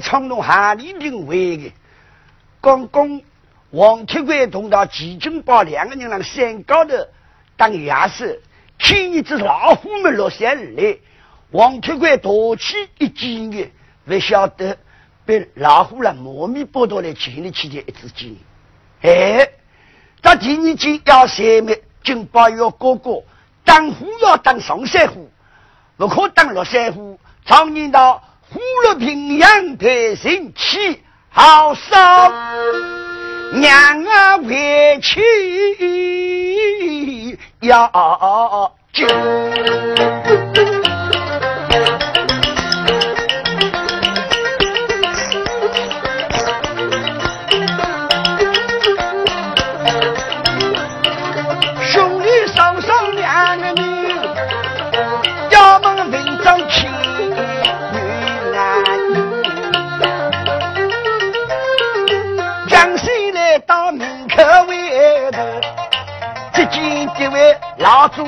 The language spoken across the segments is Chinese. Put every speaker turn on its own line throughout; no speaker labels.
冲动哈里定位的，刚刚王铁贵同到齐军宝两个人在山高头当牙师，看一只老虎们落下来，王铁贵夺起一击的，不晓得被老虎了磨米剥夺来前里去的一只鸡，哎，到第二季要消灭金宝要哥哥，当虎要当上山虎，不可当落山虎。常言道：“呼了平阳的神气，好少娘啊回去要救。”老祖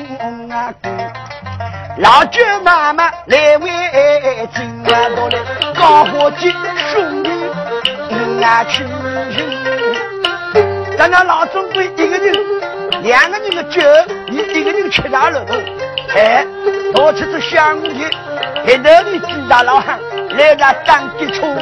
啊公，老舅妈妈来为亲啊，到来高火鸡兄弟啊去。咱那老总归一个人，两个人的酒，你一个人吃大了。哎，拿出这香烟，一头的几大老汉来那当鸡冲。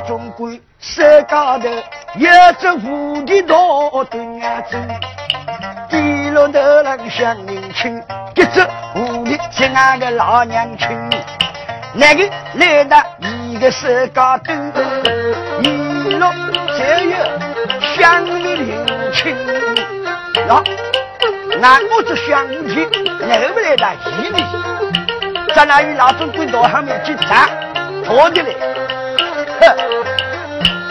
老总归山高头有只蝴蝶多蹲啊走，低落头那个小年轻，一只蝴蝶亲爱的老娘亲，那个来到一个山高头，一路只有乡邻亲，那那我这乡亲来不来的一里？在那与老总滚到后面去查，拖的嘞，哼！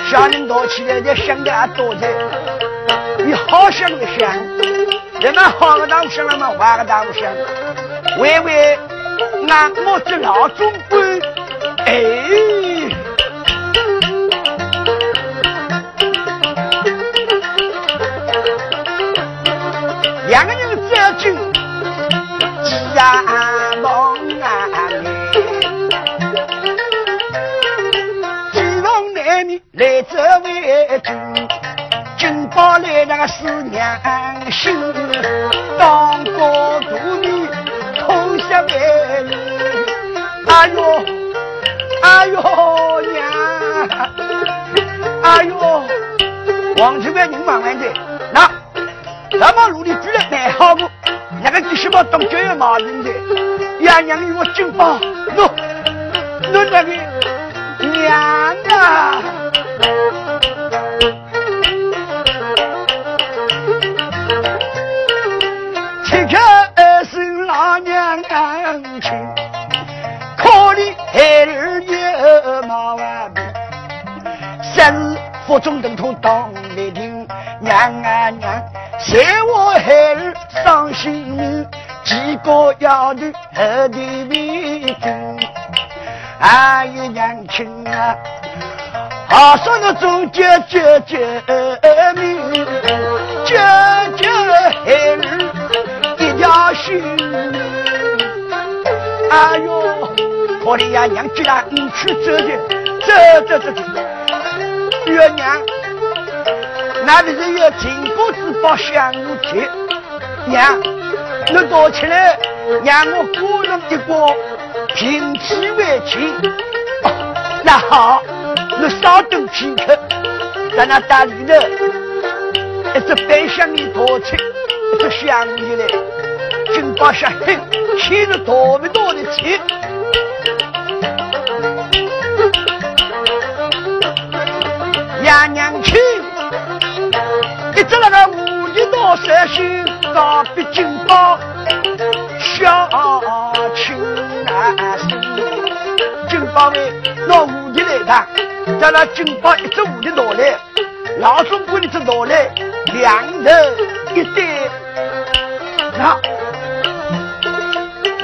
小人多起来，就想的还多着。你好想的想，人们好个当想了嘛，坏个当想。喂喂，那我这老总官，哎。来这位君，君宝来那个是娘心，当国独女同下美女。哎呦，哎呦娘，哎呦，王这边人忙完的，那那么努力居然买好不？那个几十毛当教育马人的，呀娘与我君宝，喏，喏那个好说那种救救救命，救救孩儿一条心。哎呦，可怜呀娘，既然你去走的，走走走走。月娘，那里是有金果子包香炉去？娘，你躲起来，让我过人一过，平气为亲。那好。你稍等片刻，在那大里头，一只白香里掏出一只香烟来，金宝下嘿，牵着多不多的钱？娘娘亲，一只那个五一到三星高比金宝，小青啊，金宝为那五一来的。在那金宝一只五的拿来，老总棍子拿来，两头一对，那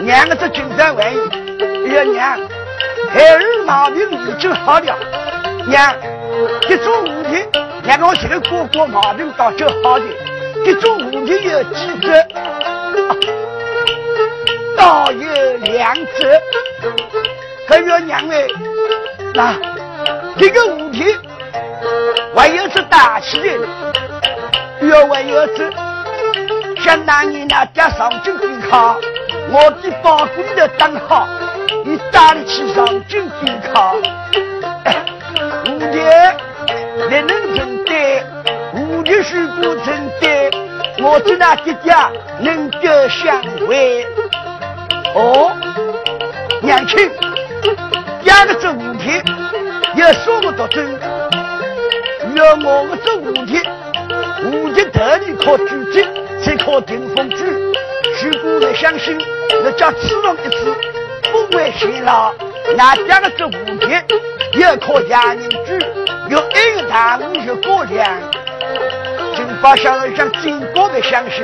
娘个这军山玩意，哎呀娘，孩儿毛病已经好了，娘，这种问题，娘我这个哥哥毛病倒就好的，这种问题有几折，倒有两折，可要娘哎，那这个问题，还有是打起来了，要还有是。想拿你那家上京抵抗，我的包公的当好，你打得起上京抵抗？五爹，你能承担？五爹是不承担？我的那爹爹能够相会？哦，娘亲，第二个这五天要说不到真，要我们这五天，五天特里靠聚集。才靠顶风聚，如果不相信，那叫吃了一次不会辛劳。那家的这五天也靠洋人举，有一个大五就过量。金发想了想，真高的相信，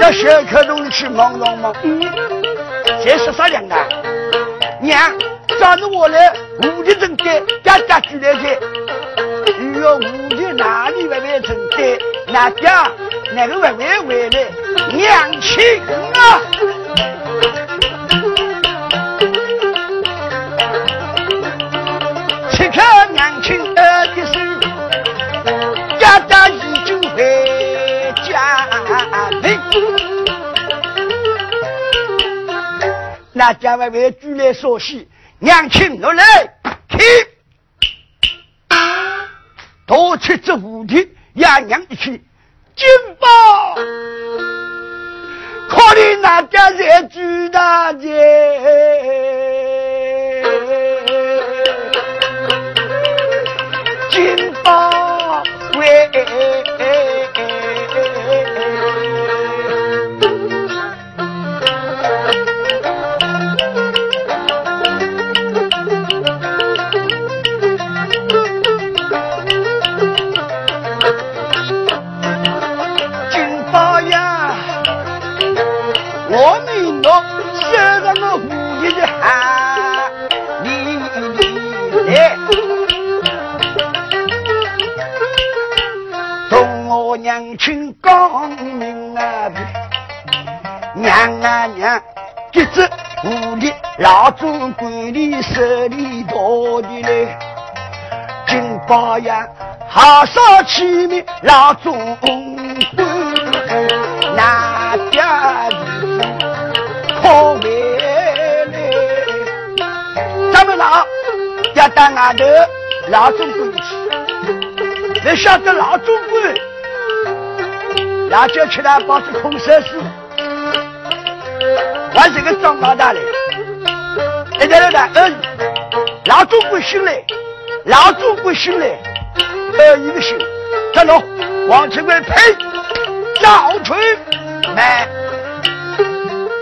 那小口洞里去忙忙忙，嗯，这是啥样啊？娘，找着我来，五天正对，家家举来去。要五天哪里外面正对？那家。那个外外回来，娘亲啊！此刻娘亲儿的手，家家已经回家里。那家外外举来说戏，娘亲我来听，多吃这五天，压娘一去。金宝，可怜那家在朱大姐，金宝喂。高明啊，娘啊娘，这只屋里老祖管理手里多的嘞，金宝呀，好少起名老祖公，那家子可为嘞，咱们老要到外头老总管去，你晓得老总管？辣椒吃了保持空色死，还是个张老大嘞！一点老大，嗯，老祖不醒来，老祖不醒来，呃，一个醒，走喽，王清贵呸，早春来，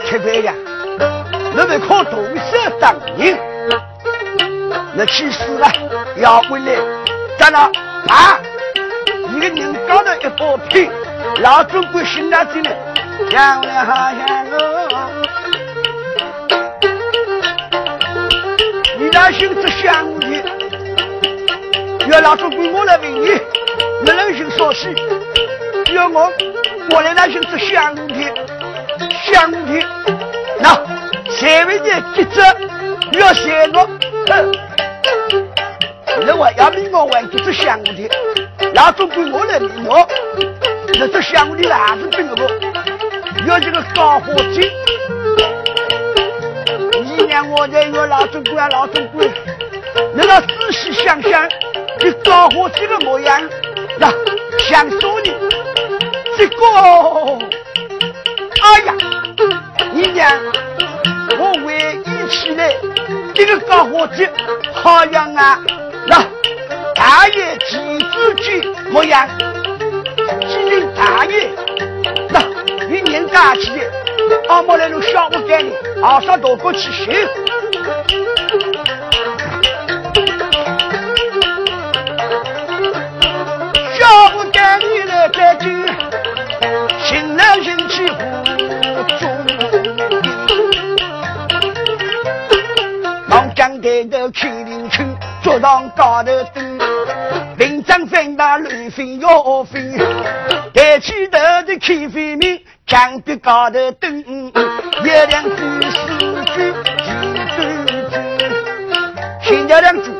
清贵呀，你们靠动手当人，那去死了，要回来，咋了啊？一个人搞了一包皮。老祖国心大进来，想了好想我。你那心只想你，要老祖国我来为你，没人心说事。要我，我来那心只想你，想你。那谁为你记着？要写我，哼！那我要命我玩就是想你，老祖国我来为我。那这乡里哪是真不？要这个高火金，一年我在要老总管老总管，你那仔细想想，这高火金的模样，那想说你这个，哎呀，你娘，我回忆起来，这个高火金好像啊，那大爷几只鸡模样。大爷，那一年假期，阿妈来路小屋干的，二十多个去行。小屋干里来在酒，新郎新妻不中。抬头看林区，桌上高头灯，林章飞那乱飞要飞，抬起头的看飞明，墙壁高头灯，月亮举四句，几对句，新娘两句，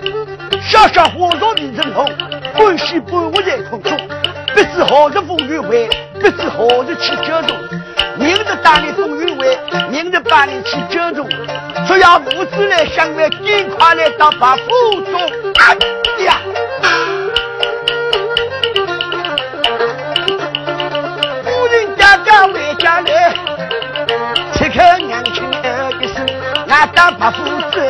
小小火烧李正红，欢喜半我在空中，不知何日风雨会，不知何日起九重。明日打你风雨会，明日把你起九重。只要母子来相会，尽快来到把府中。哎呀！家来，此刻娘亲，俺当把府走。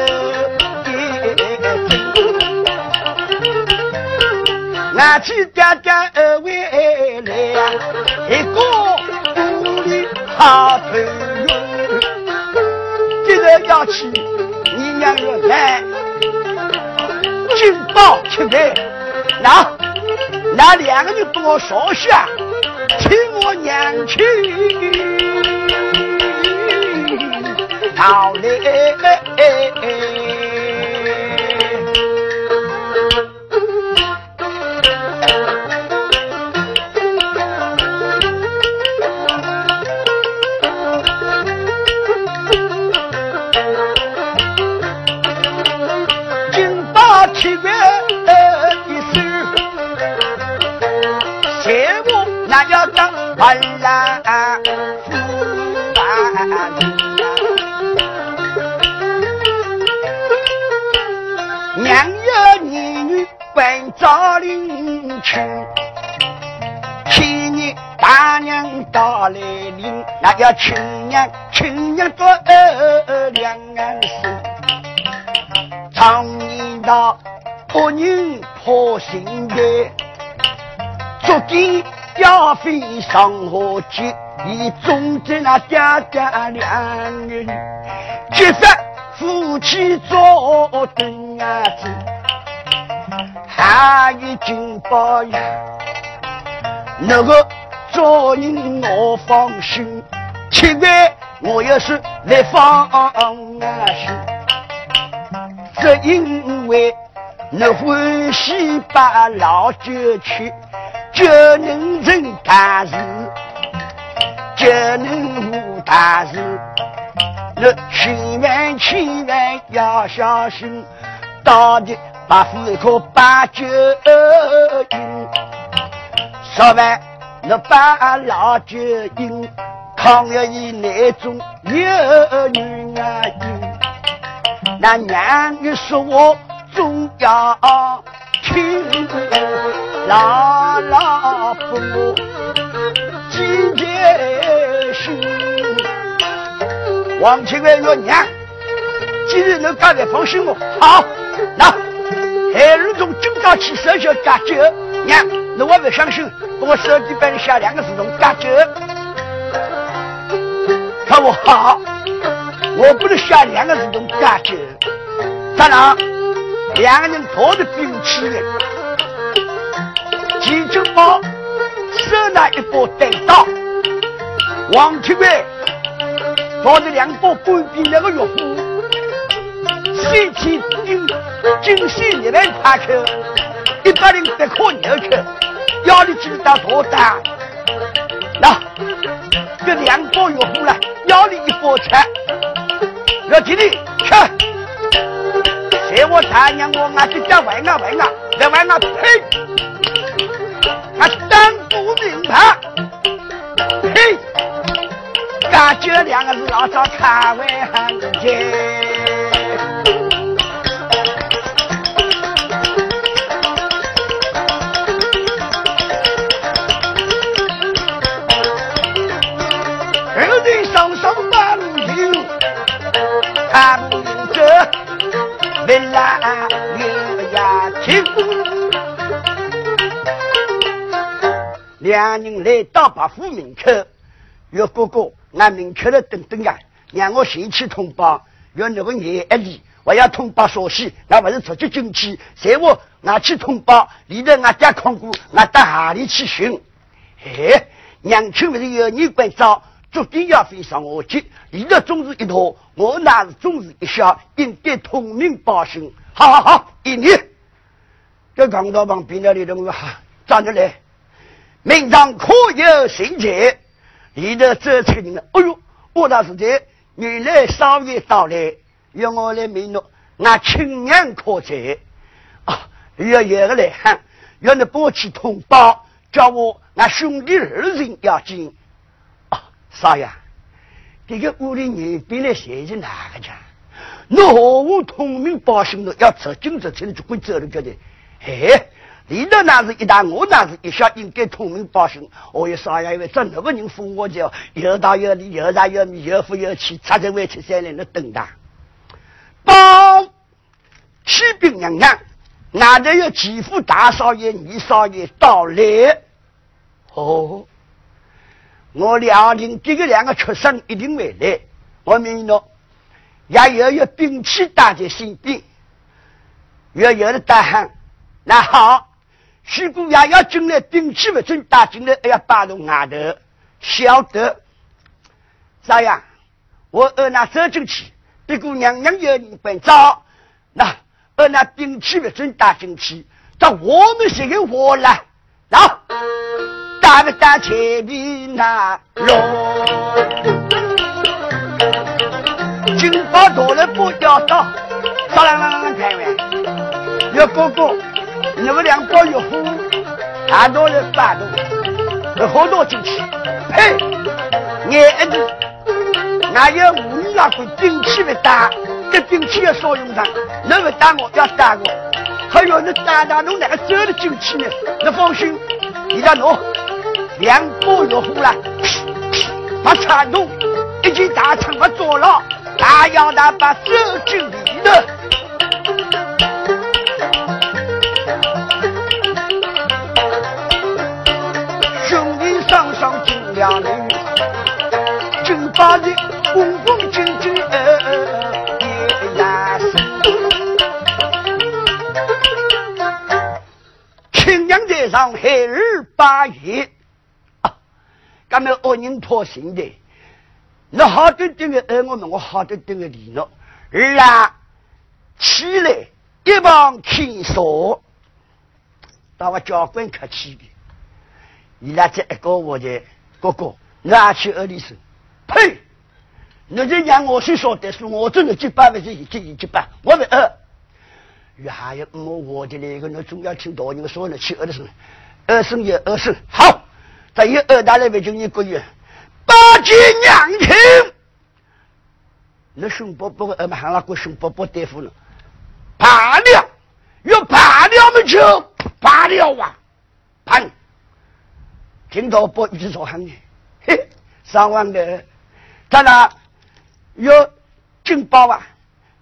俺去爹爹二位来呀，一个屋里好朋友，今日要去你娘要来，金宝吃饭，那那两个人帮我烧下，听我娘去。好嘞。要亲娘亲娘做二两安生，常年到婆人破心的，足见。要飞上河去，你总在那爹爹两人，结发夫妻做对儿子，还有金宝呀，那个做人我放心，七月我要是来放心，只因为那欢喜把老酒去。就能成大事，就能无大事。那千万千万要小心，到底把户口把酒饮，说完那把老酒饮，抗要以那种有女啊饮，那娘你说我总要听。老老父母几件心，王清官说娘，今日能干的放心我好。那海儿从今朝起手就加酒，娘，你我不相信，帮我手机板里写两个字中加酒。看我好，我不能写两个字中加酒。咋了？两个人拖着兵器的。急救包手拿一把单刀，王七贵抱着两把官兵那个药壶，身体精精细一万块克，一百零八克牛克，腰里记得多大？那这两包药壶了，腰里一包吃，要记得吃。谁我大娘我俺就叫外啊外啊，来外啊呸！他当不明白，呸，感觉两个字老早看为很两人来到白府门口，岳哥哥，俺明确的等等呀，让我先去通报，要那个爷一里，我要通报消息，那不是出去进去，随我？俺去通报，里头俺家看过，俺到哪里去寻？哎，娘亲不是有你关照，注定要飞上我去。你的总是一坨，我那是总是一小，应该通明报信。好好好，一年。这扛到旁边那里头，我哈站着来，明堂可有行节？你的这才人了。哎呦，我那是在原来少爷到来，要我来命诺，俺亲娘可在啊！要有个来喊，要你拨去通报，叫我俺兄弟二人要紧啊！少爷，这个屋里人本来谁是哪个家？我何无通明报信的？要走进这才能就会走了个的。哎，你的那是一大，我那是一小，应该通明报信。我也少爷因为这那个人封我叫有大有理，有大有米，有富有气，差在外出三年的等他。报启禀娘娘，俺这有几副大少爷、二少爷到来。哦，我两人这个两个出生一定会来。我明了，也要有兵器带在身边，要有的大汉。那好，徐姑爷要进来，兵器不准带进来，还要摆到外头，晓得？咋样，我二那走进去，别过娘娘有人关照。那二那兵器不准带进去，到我们这个活了，那打不打前面那龙？金宝多了不要到，唰啷啷啷开完，要哥哥。那个两包药壶，俺到了半路，那好多进去，呸！眼子，俺有五女那块兵器不打，这兵器要少用上，你不打我要打我，还有你打打弄哪个走得进去呢？你放心，你家弄两包药壶了，把铲动，一进大仓把坐了，大摇大摆走进里头。两人正把的恭恭敬敬也压死，亲娘在上海儿八月啊，咱们恶人托心的，那好端端的爱我们，我好端端的礼了，儿啊，起来一旁听说，把我教官客气的，伊拉这一个我的。哥哥，拿去二里生，呸！你这让我去说的是，我真的几百万是一级一级半，我们二。越还有我我的那个，那总要听大人说呢，去二里生，二生也二生好，再有二大来为就一个月，八戒娘亲，那熊伯伯二们喊那个熊伯伯大夫了，怕了，要怕了么就怕了啊，怕。听到不一直说喊你，嘿，上万的，咱俩有金宝啊，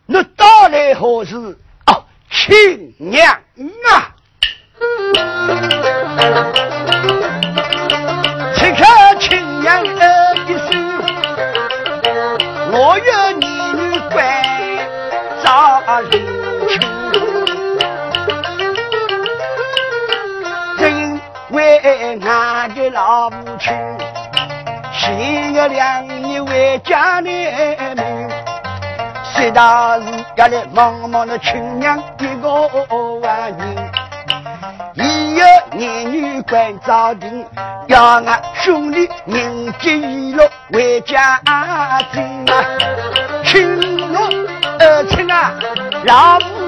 那到来何时？哦，亲娘啊，此刻亲娘的一声，我愿俺的老母亲，前个两年为家难命，现在是要来忙忙的亲娘一个万人，一有男女关照定，要俺兄弟铭记一路为家争啊，亲我二亲啊，老母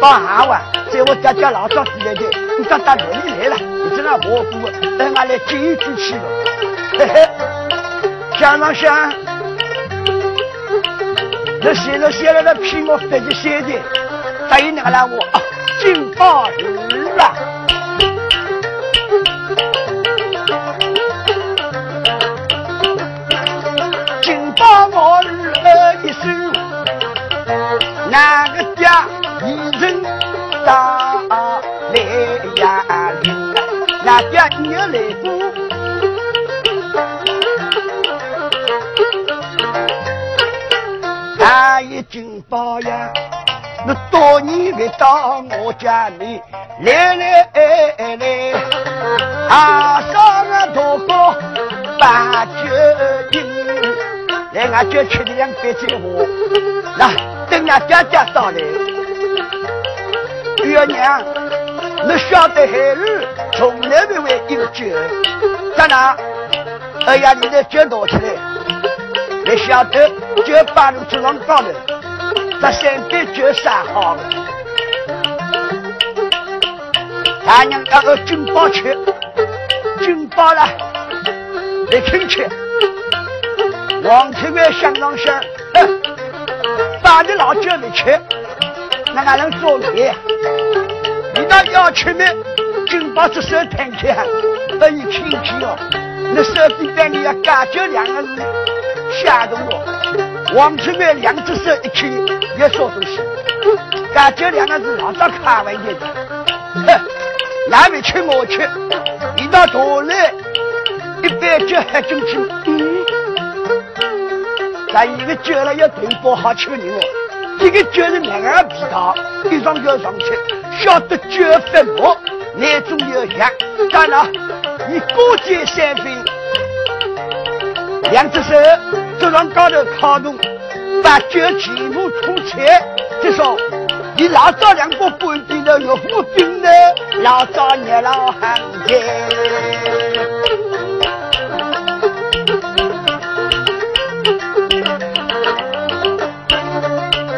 金宝二万。在我家家老早子来的，你到哪里来了？你这样蘑菇，等俺来接一句去了。嘿嘿，想上想，那写了写了那皮毛飞的写的，答应那个来我金宝儿啊，金宝我儿一声，哪包呀，那多年未到我家里，来来来，啊上个大哥把酒饮，来俺就吃的两杯酒喝，那等俺家家上来，月娘，你晓得孩儿从来不会饮酒，咋啦？哎呀，你的酒拿起来。你晓得，就把路走上高头，这三杯酒三好了。大娘要个金包吃，金包了，你请吃。王七贵想当想，哼，把你老酒没吃，那还能做孽？你那要吃么？金包这手摊开，可以亲戚哦。那手里边你要干酒两个字。吓动我！王七妹两只手一起，别说东西。感觉两个字老早开玩笑的，哼，哪位吃我吃？一到头来，一杯酒喝进去，嗯，咱一个酒了要对不好吃人哦。一个酒是两个皮套，一双要上去，晓得酒分薄，那种有香。当然，你过节三分，两只手。走上高头靠动，把酒全部吐起。就说你老早两个半地的岳父兵呢，老早热老汉奸。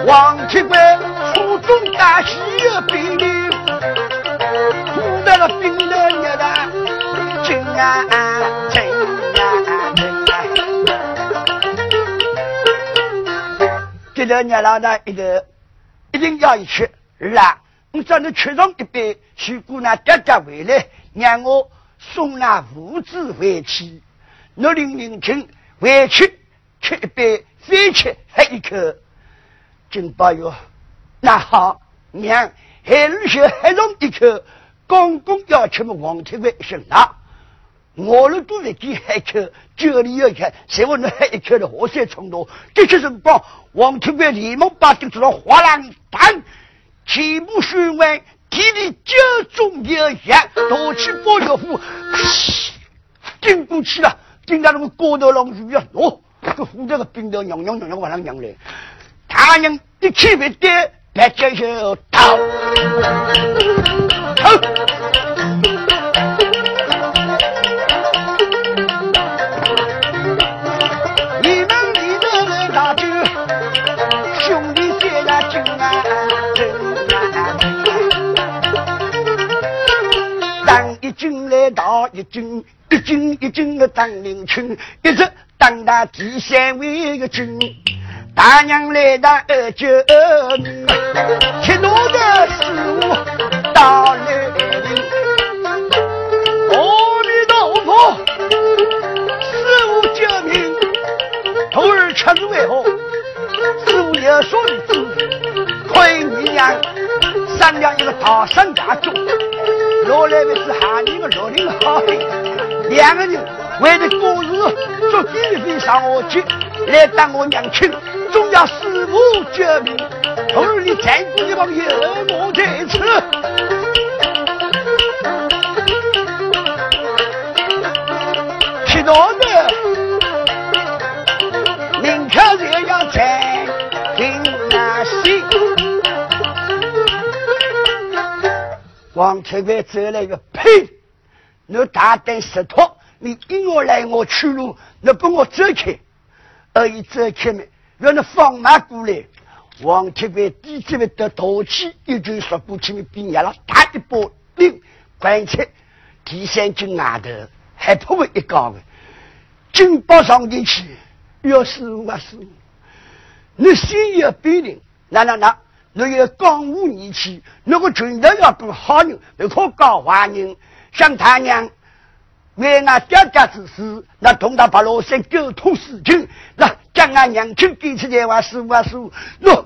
王七贵初中大喜有兵的，吐在了兵的热的，今啊这个娘老大，一个一定要一吃。啦，我叫你吃上一杯，如果那爹爹回来，让我送那父子回去。我领领情回去吃一杯，再吃喝一口。金宝哟，那好，娘孩儿先喝上一口，公公要吃么？王天贵行了。我们都在给海口，酒里要看，谁问那海口的河水冲动？这些辰光，王天贵连忙把这做了花浪弹，全部说完，体里酒中有香，夺起包药壶，顶过去了，顶到那个高头浪去啊！哦，这虎这个冰头娘娘娘娘往上娘来，他娘一起不得，来接受逃，逃。军一军一军的当领群，一直当到第三位的军。大娘来到二九年，七路的师傅到来临。阿弥陀佛，师傅救命！徒儿吃是为何？师傅有说的主亏你娘商量一个大山大众。老来为是喊你个六零好汉，两个人为了过日，坐地飞上我去，来当我娘亲，总要师傅救命。后儿你再过一帮有我在此，去哪的？宁可这样在王七贵走了一个呸！你大胆石头，你引我来我去路，你帮我走开，而已走开没？让你放马过来。王七贵低着头的大气，一句说过去，你变压了，打一把令，关切第三军外头还不会一高的，金包上进去，要师傅啊师傅，你心有必定，那那那。那有江湖义气，那个拳头要跟好人，不可搞坏人。像他娘为俺爹爹之事，那同他把老三沟通事情，那将俺娘亲给出来话师傅啊师傅，那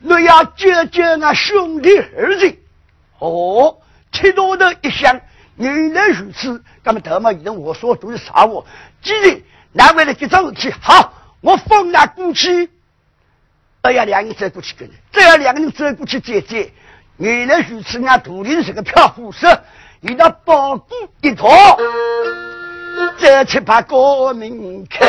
那要救救俺兄弟儿子。哦，铁头头一想，原来如此，那么头嘛，以前我说都是啥话？既然难为了这桩事体，好，我放他过去。哎呀，两个人走过去跟，这样两个人走过去姐姐，原来如此，那土林是个漂浮色，遇到包谷一套，这去把国民看。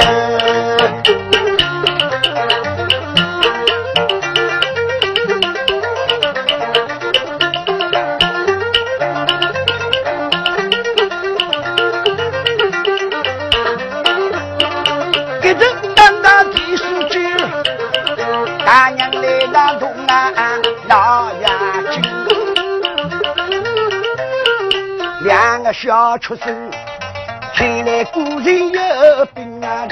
大眼睛，两个小出生，看来古人有病啊！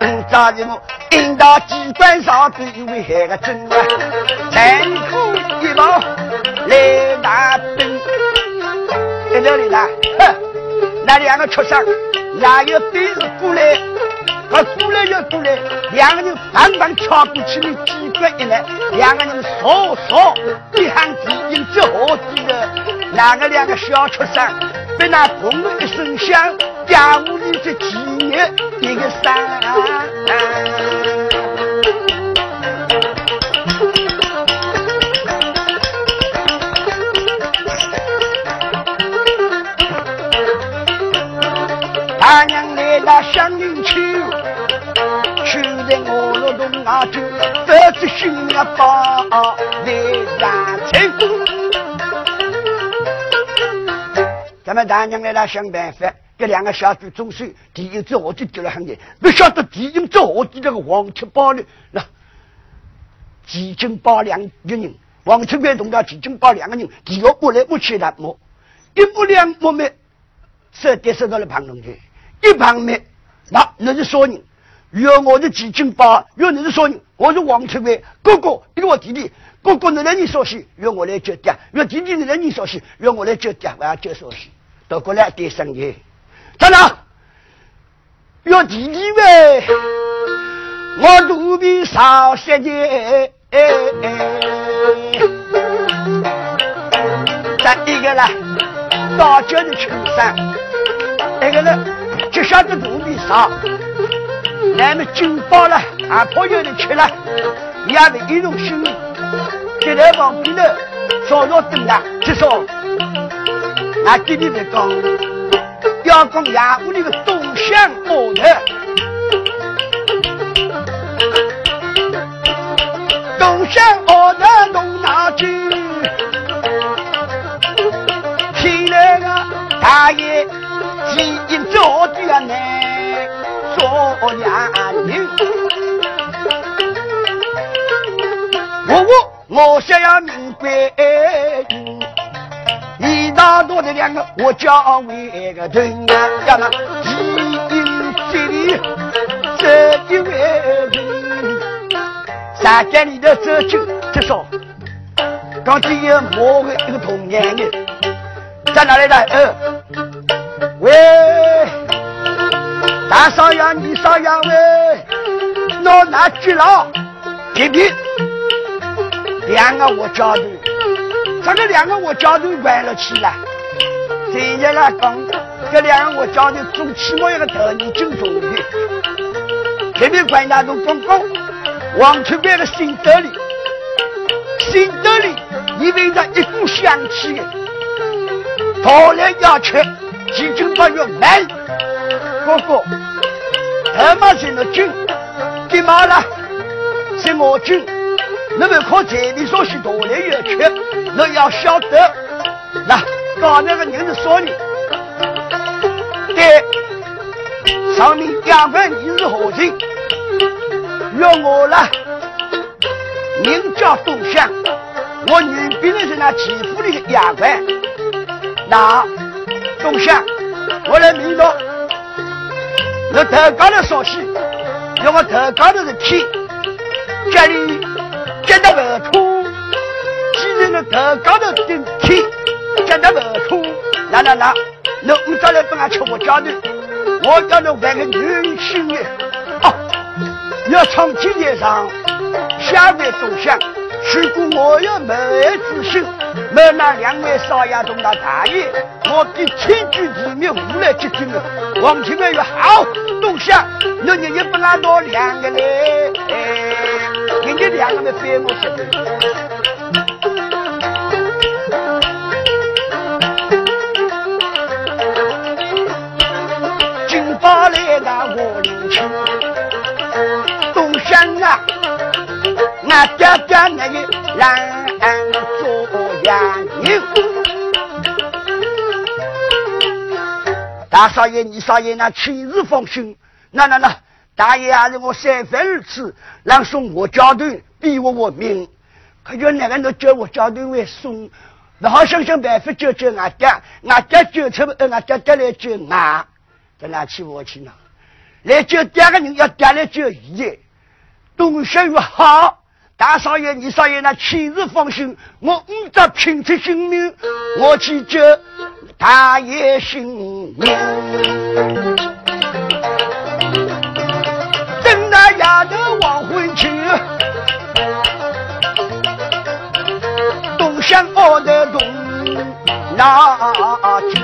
嗯，早日我引到机关上头，因为害个真啊，残酷一毛来拿兵，在这里呢，哼，那两个畜生哪有兵是过来？他过来又过来，两个人反反敲过去，的机关一来，两个人唰唰一喊敌营之何地的，哪个两个小畜生？被那砰的一声响，家屋里这几年得知新娘把来染青。咱们大娘来了想办法，这两个小猪中岁，第一只我就丢了很远，不晓得第一只我的这个黄七八呢，那几斤八两个人，王七元同到几斤八两个人，第二摸来摸去的摸，一摸两摸没，这跌死到了旁边去，一旁没，那那是说人，要我是几斤八，要你是说人，我是王七元哥哥，跟我弟弟。哥哥，你来你说戏，让我来接爹；要弟弟，你来你说戏，让我来接爹。我要接说戏，到过来点生意。站长，要弟弟喂，我肚皮少些钱。再一个呢，大家的衬衫，那个呢，就晓得肚皮少，那么紧饱了，啊，朋友的吃了，也是一种心。意。在旁边头，稍稍等啊，就说，俺弟弟在讲，要讲衙屋里的东乡码头，东乡码头弄哪去？听那个大爷提议做的难说呀人，我我。我想要明白，一大多的两个，我叫为个对呀，要那基因这里这一位人，山间里头走进，就说，刚才有某个一个童年人，在哪里的？呃，喂，大少爷，二少爷喂，我拿去了，一边。两个我家头，这个两个我家头关了起来。现在来讲，这两个我家头总起码一个头年进中的。这边关家都公公，往出边的新德里，新德里因为着一股香气，到来要吃，几斤八月买。哥哥，他妈是那军，干嘛了？是我军。那么靠财力说是多来越缺，那要晓得，那刚那个人是说你，对，上面两块你是何人？约我了，名叫东乡，我女兵的是那齐府的衙官，那东乡，我来明道，那头高的说戏，要我头高的是天，这里。见到白兔，既然那头高头顶天，见到白兔，来来来，那你再来帮俺吃我家的，我叫你玩个女性的，哦，要从今天上下位东乡，如果我要没自信，没那两位少爷同那大爷，我给千军地面无来接近了。王清月说好，东乡，那你也不拿多两个嘞，哎。人家两个人飞毛出来。金宝来那我领去，东乡啊，那爹爹那个蓝大少爷、二少爷，那七日放心，那那那。大爷还是我三番二次让送我家队，逼我我命，可叫那个人叫我家队为送，那好想想办法救救俺爹，俺爹救出不，俺爹爹来救俺，在哪去我去呢？来救爹个人要爹来救爷，东西越好，大少爷、二少爷那千日放心，我五着拼出性命，我去救大爷性命。丫头往回去，东乡我的东那去，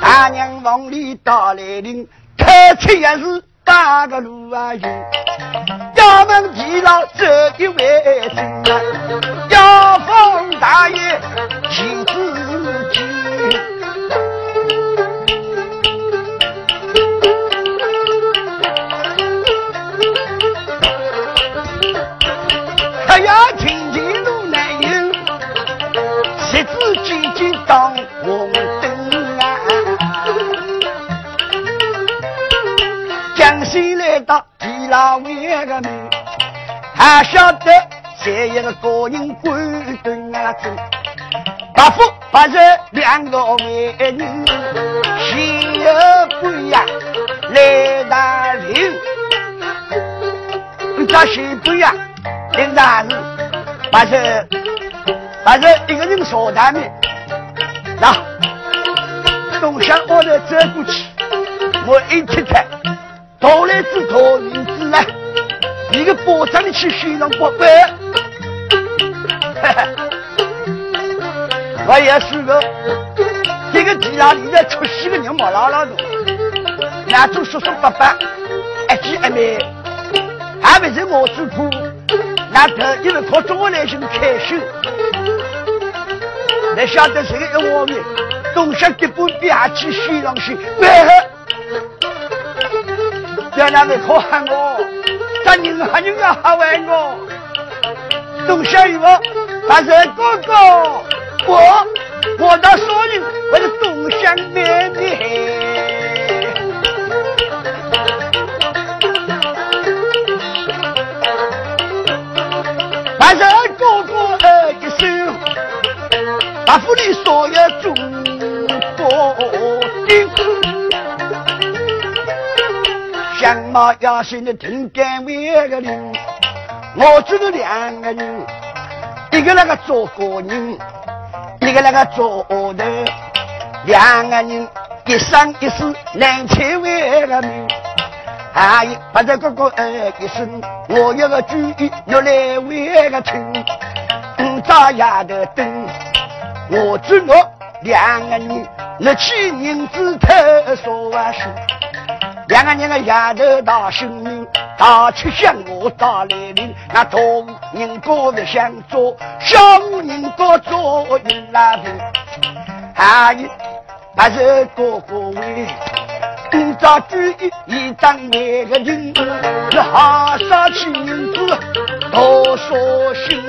大娘往里打来铃，开车也是打个路啊有，衙门地牢这一位啊，要放大爷亲自去。当红灯啊！江西来到地老外个门，他晓得这一个高人关灯啊走，八夫八人两个美女，心有不呀来打铃，这心不呀领大事，八人八人一个人说大名。那东乡我来走过去，我一看看，头来只头名字呢，一个包装的去欣赏宝贝，我也是个这个地上里面出息的人毛拉拉的，两种叔叔伯伯，一姐一妹，还不是我主仆，那头一个靠中国来行开心。你晓得谁一我面，东乡的不比下去西上去，为何？要那位可喊我，咱人还人家还问我，东乡有我，他是哥哥，我我的说人我是东乡妹妹。他是哥哥一声。大府里所有相貌要显的挺干为个人。我只有两个人，一个那个做工人，一个那个做头。两个人一生一世难拆为个命。阿姨把这哥哥呃一声，我有个主意要来为个听，五早丫头等。我知我两个人，那起银子头说完事，两个人个丫头大性命，大吃向我打来临，那大人哥不想做，小人哥做一拉皮，还有还是哥哥为，今朝主意一当那个人，那哈啥起银子多说心，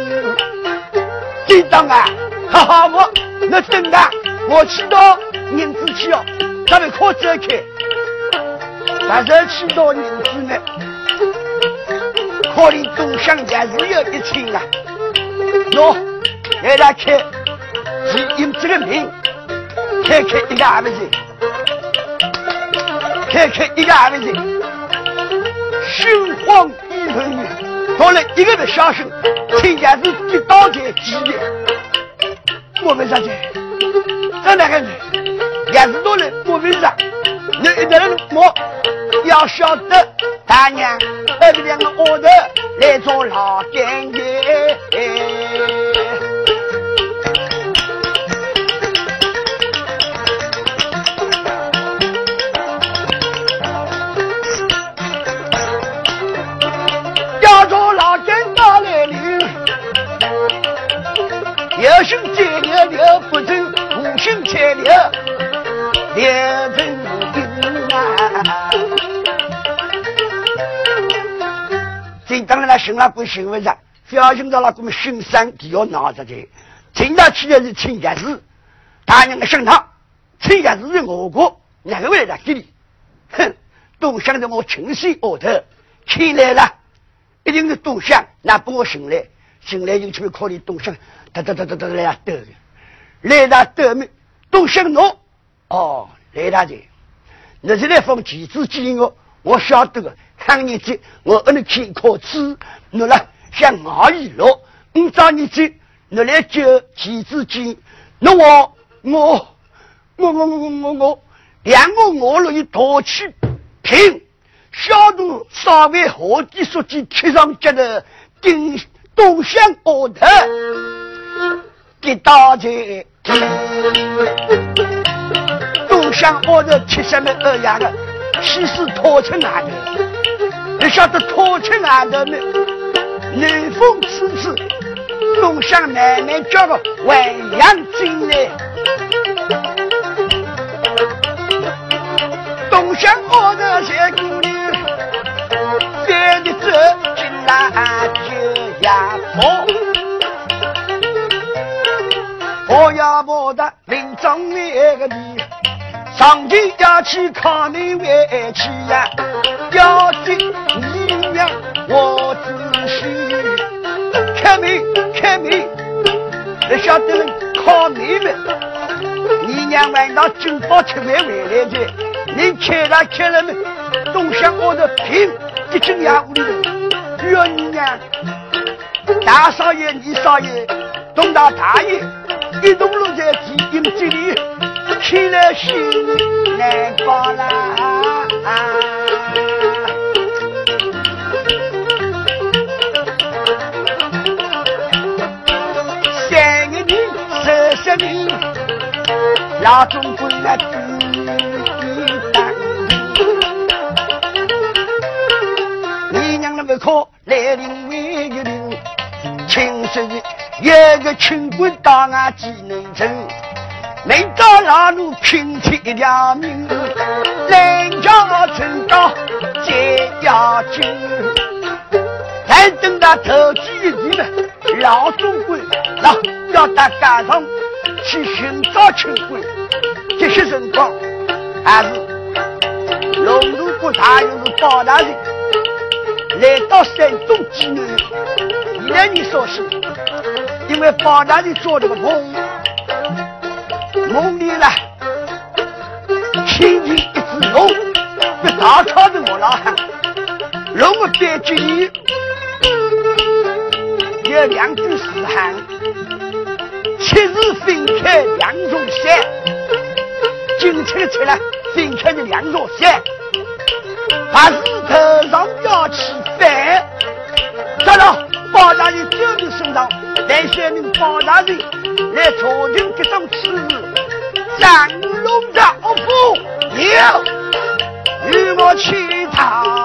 记当啊！哈哈，我那等啊，我去到银子去哦，咱们可走开。但是去到银子呢，可怜东乡家是有一清啊。喏，来来开，是用这个命，开开一个二百岁，开开一个二百岁，心慌意乱，到了一个的下手，亲家是一刀在几我们上去，这两个人？也是多人，我们上，你一人莫要晓得，大娘那着两个丫头来做老干爹。有心借力，力不足；无心借力，力不当然了，寻了归寻不着，非要寻到了我们巡山，就要拿着去。听到起的是亲家子，大娘的想他，亲家子是我国哪个为了给你？哼，东乡的我亲戚额头起来了，一定是东乡，那把我寻来，寻来就去考虑东乡，哒哒哒哒哒来啊斗，来他斗没？东乡侬哦，来他的，那是来放旗子寄我，我晓得。看你这，我给你去考试，你来像蚂蚁咯。你找你这，你来救旗子金，那我我我我我我我，两个我了一夺去平，小度稍微好的书记贴上脚的顶东乡额头，给大姐。东乡额头贴上面二样的，气势拖出来的。你晓得偷吃外头呢，南风吹吹，东乡奶奶叫个万阳进来，东乡我的些姑娘，跟着走进来就呀跑，跑呀跑的林中那个你。上天要去看你委屈呀，要进你娘我仔细开门开门，你晓得靠你们，你娘晚上金宝吃饭回来的，你开了开了门，东乡我的平一进衙屋里头，约你娘大少爷、二少爷、东大大爷一同落在地阴这里。起了心难过啦！三个人，十十人，老总归来自己当。你娘那个可来临为一领，青色的一个清官到俺济南城。每到拉路拼天条命，人家村到接要紧。再等到头几日呢，老总管那要到街上去寻找清官，这些辰光还是龙路国大又是包大人来到山东济南，一两年说是，因为包大人做这个梦。梦里了，亲近一只龙，一大吵的我老汉，龙的背脊里有两句诗喊，七日分开两座山，今天起来分开的两座山，他是头上要起饭，咋了？包大人走的身上，来宣明包大人来朝廷这种此事。张龙赵虎有与我去讨，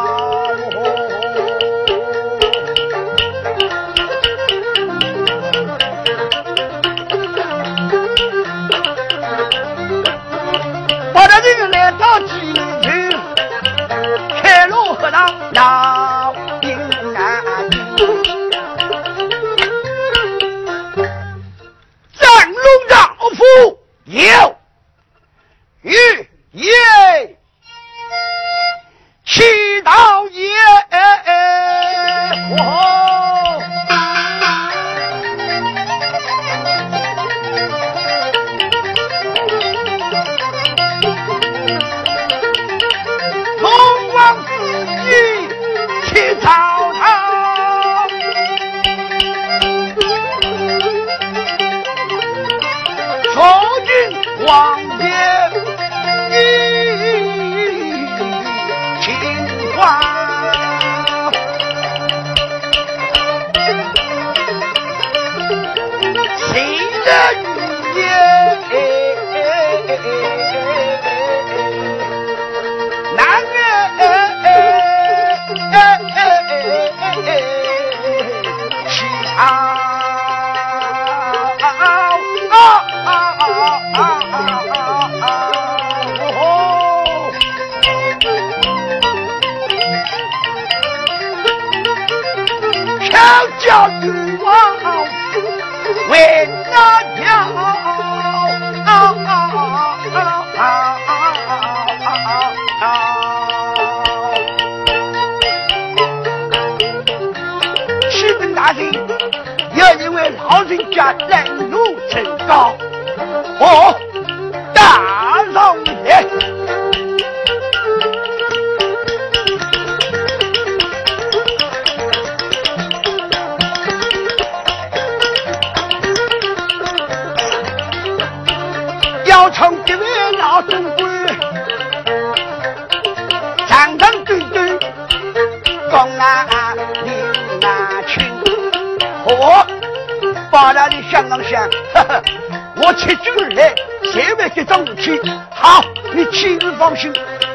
我七军而来，谁会这种武器？好，你亲自放心，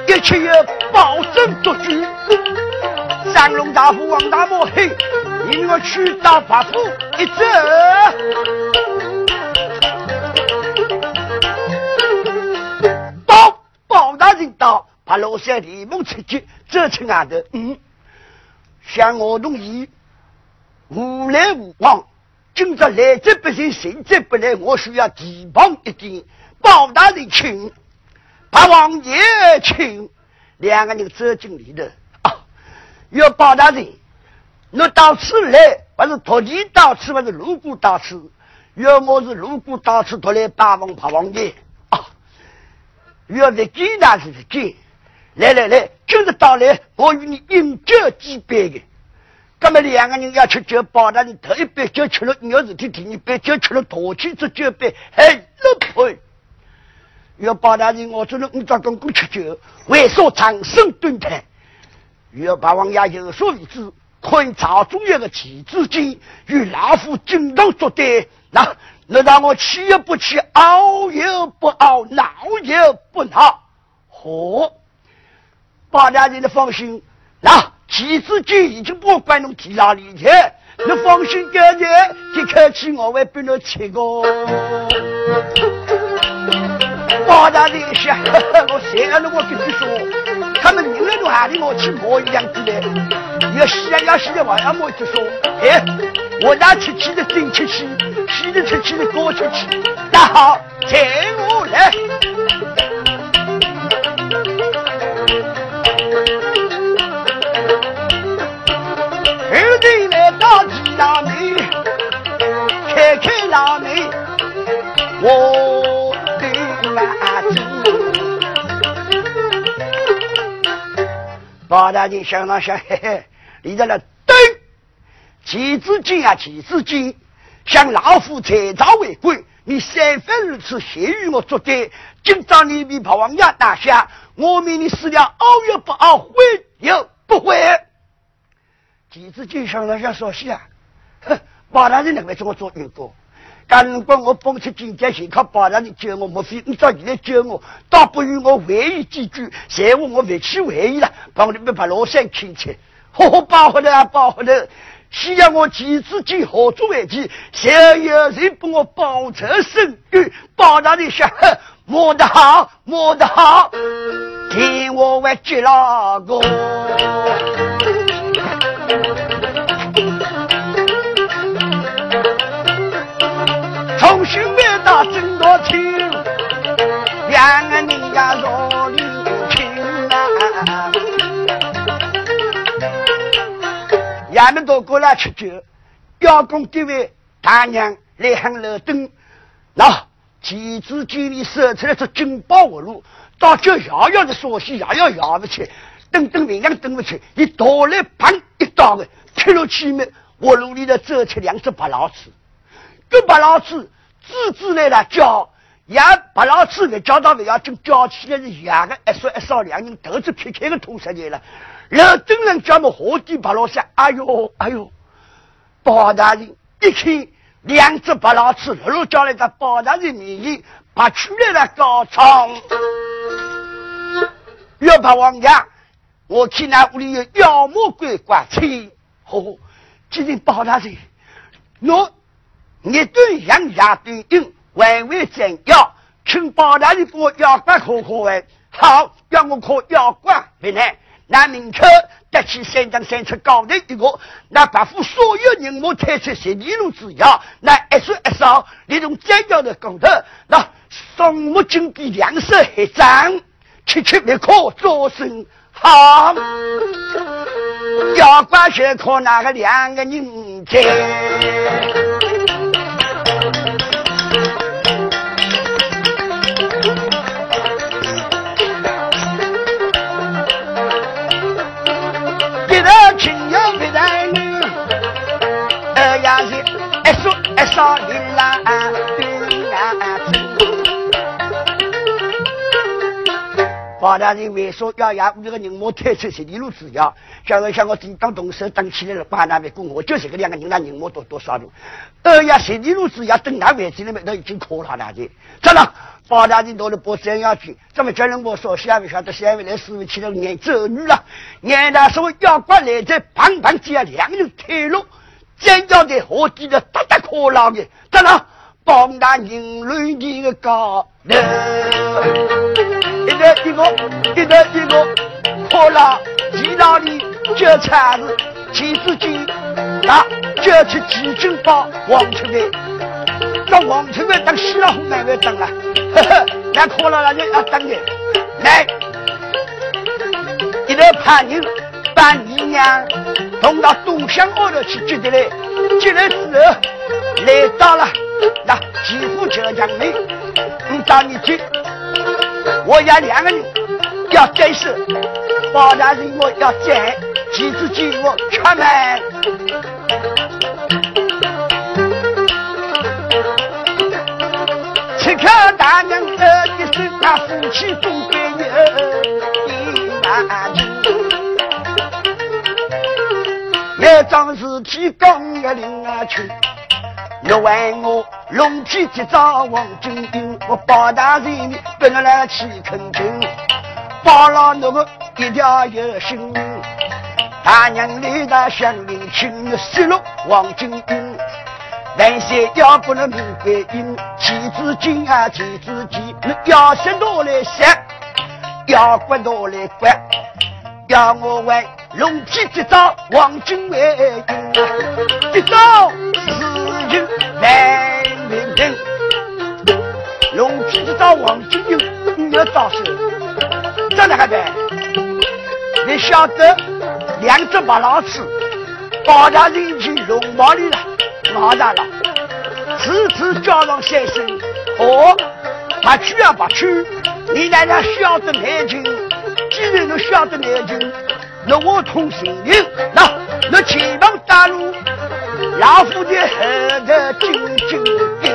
一切要保证做主。三龙大夫王大魔嘿，你我去打八虎一走。到包大人到，把老三连忙出击，走出外头。嗯，像我同意，无来无往，今朝来者不善，行者不来，我需要提防一点。包大人请，把王爷请，两个人走进里头。啊，要包大人，我到此来，不是托地到此，不是路过到此。要我是路过到此，托来拜望八王爷。啊，要在见那是在见。来来来，今日到来，我与你饮酒几杯的。那么两个人要吃酒，包大人头一杯酒吃了，你要是天第二杯酒吃了，大气这酒杯还不配。要包大人，我只能五张公公吃酒，为所长生蹲台。要八王爷有所为之，可以朝中有个棋子机，与老夫经常作对。那那让我气也不气，傲也不傲，闹也不闹。好，包大人的放心，那棋子就已经不管侬提哪里去，你放心干着，这口气我会给侬吃个。包大人想，我谁让我跟你说，他们宁愿都喊的我去摸一样子的，要洗呀要洗的话要摸就说，哎，我拿出去的真出去，洗的出去的高出去，那好，请我来。我的眼睛。包大人想了想，嘿嘿，你在那对，旗子金啊，旗子金，向老夫财造为贵，你三番如此谢与我作对，今朝你比跑王爷拿下，我命你死了，傲也不傲，悔又不悔。几子金想了想说：“是啊，哼，包大人能为我做员工？假如果我蹦出金家先靠包大人救我，莫非你到现在救我，倒不如我回忆几句，嫌我我回去回忆了，把我的把老三请去，呵呵，包回来啊，包回来。需要我几子金合作为题，谁有人帮我报仇伸冤？包大人想，哼，磨得好，磨得好，听我为接了个。”多听，两个人呀若离亲啊。衙门都过来吃酒，邀功这位大娘来喊楼灯，那旗子经理射出来这金包活路，到叫遥遥的说西，遥遥摇不起，等等明亮等不起，一倒来砰一刀的劈了去面，我路里头走出两只白老鼠，这白老鼠吱吱来了叫，也白老鼠给叫到不要紧，叫起来是两个一说一少两人头子撇开的捅上去了，老真人叫么何地白老鼠？哎呦哎呦，包大人一看两只白老鼠，露露叫来个包大人面前拔出来了高仓，要把王爷，我看那屋里有妖魔鬼怪，亲，哦，今天包大人，我。一顿养鸭对应，万万真要，请包大人给我妖怪考考完。好，要我考妖怪为难。那明确得起三张三尺高的一个，那把夫所有人我推出十里路之遥，那一说一少，你从真要的工头，那双目金币两手一张，切切不可做声好。要管学科那个两个人在。少林啦，对呀，包大人为说要让这个人莫退出十里路之遥。像我像我当当东事当起来了，把那边过我就是个两个人，那人莫多多少路。二呀，十里路之遥，等那位置里面都已经可了的。真的，包大人到了不这样去，怎么叫人我说下面晓得下面来四位七了年走女了，年那时候要管来这旁旁只要两人退路。真叫的何地的大大可老的，怎了？帮那人类的个高人，一个一个，一个一个，可老地老的就差是几十斤，那就去几斤包王春梅，这王春梅当西老虎买卖当了，呵呵，那可老那就要当的，来，一个叛人。把你娘从那东乡屋头去接的来，接来之后来到了那继父这讲妹，你找你去，我要两个人要真实，包大人我要见，妻子进我开门，此刻大娘子的一声，那夫妻总归有一难。一桩事体讲一领啊去，若问我龙体接早王金英，我包大人不能来去恳求，包了那个一条有性命，大娘来到乡邻请失落王金英，但是要不能明白因，妻子金啊妻子金，要是拿来想，要管拿来管，要我为。龙体接招，王军为营啊！接招，四军来领兵。龙体接招，王军营，你要招手，这哪个办？你晓得，两只白老鼠，包家人去龙毛里了，马上了，此次叫上先生，哦，不去啊不去，你奶奶晓得南京，既然都晓得南京。那我通行营，那那前方大路，老夫的后头紧紧跟。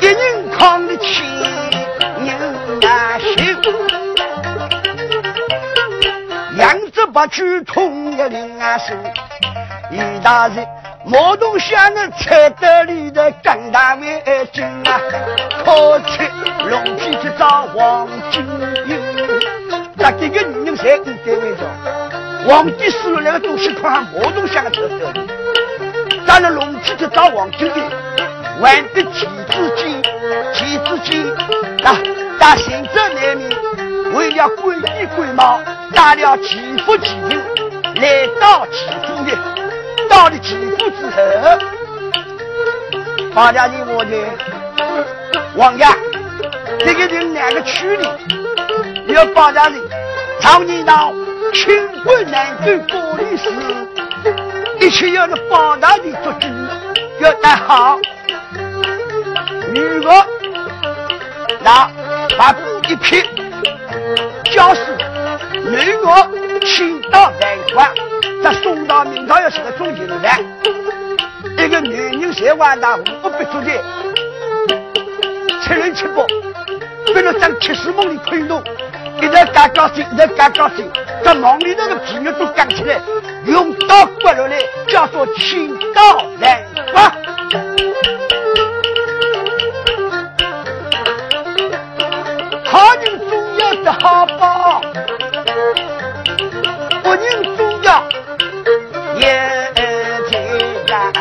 一人扛得起，人难修。两只八去同一领啊手，一大人。毛东乡的菜刀里的更大为精啊，靠吃龙皮去找黄金银。那这个女人才应该为着，皇帝死了那个东西，看毛东乡的菜刀里，咱了龙皮去找黄金银，玩的棋子金，棋子金啊，打行者难民，为了规避规毛，打了祈福祈福，来到祈福的。到了几步之后，大家的我的王爷，这个人两个区里要包大人，常年到清官难断玻璃丝，一切要那包大人做主，要带好。女个那把布一撇，教师女个请到南关。在宋朝、明朝要是个中型人，一个女人才完大五不必做的，七人七八，不能长七十梦里推动，一直干高兴，一直干高兴，在梦里头的皮肉都干起来，用刀刮落来，叫做青刀来刮。好人总要得好报，不人总要。也这样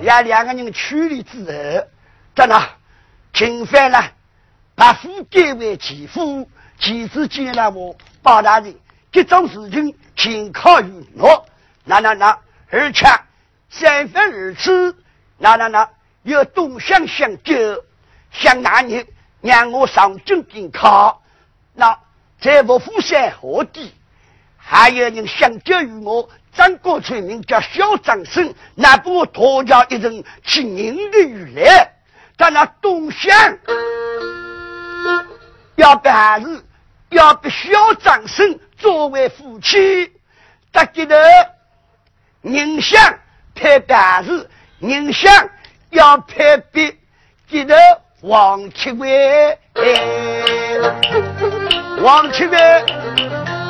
呀，两个人处理之后，在那侵犯了，把夫改为继父，妻子接了我包大人，这种事情请靠于我。那那那，而且三分而此，那那那有东乡相救，想那日让我上京赶考，那在我府山何地？还有人相救于我，张国村名叫小张生，那不我托家一人去人的雨来，在那东乡要办事，要被小张生作为夫妻，得记得。宁想派办事，宁想要派别记得王七伟，王七伟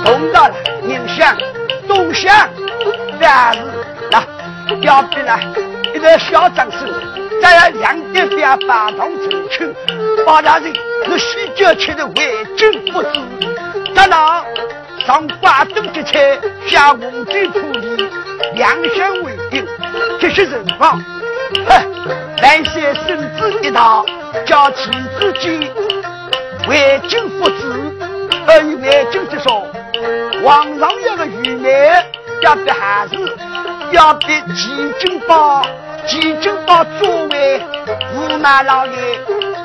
懂到了，宁乡东想办事，那要不呢？一个小张生在两点边八堂成群，八大人是西郊去的为军不知，咱那上关东之菜，下红军铺里。两相为定，这些人况，哼，来些孙子一道，叫妻。子间为君父子，而与为君之说，皇上有个愚昧，要逼孩子，要逼齐君宝，齐君宝作为驸马老爷，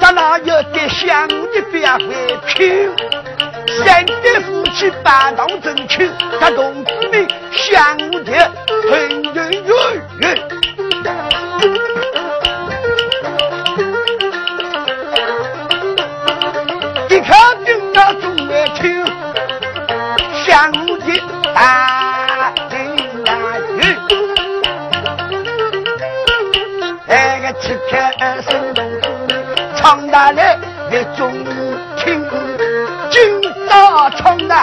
咱老有点相的变会拼？三对夫妻半堂争取，他同志们相的恩恩怨怨。今中了秋想起啊真难受那个七天二十五唱得来那种情今朝唱的